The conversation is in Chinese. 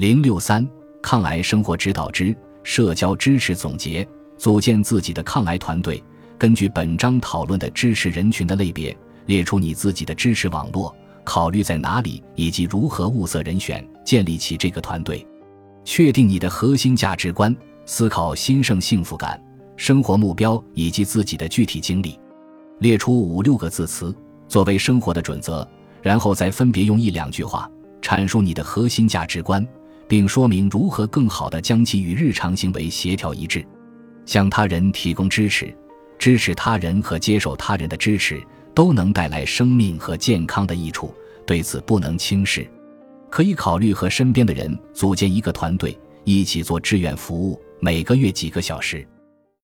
零六三抗癌生活指导之社交支持总结：组建自己的抗癌团队。根据本章讨论的支持人群的类别，列出你自己的支持网络，考虑在哪里以及如何物色人选，建立起这个团队。确定你的核心价值观，思考心生幸福感、生活目标以及自己的具体经历，列出五六个字词作为生活的准则，然后再分别用一两句话阐述你的核心价值观，并说明如何更好地将其与日常行为协调一致，向他人提供支持。支持他人和接受他人的支持都能带来生命和健康的益处，对此不能轻视。可以考虑和身边的人组建一个团队，一起做志愿服务，每个月几个小时。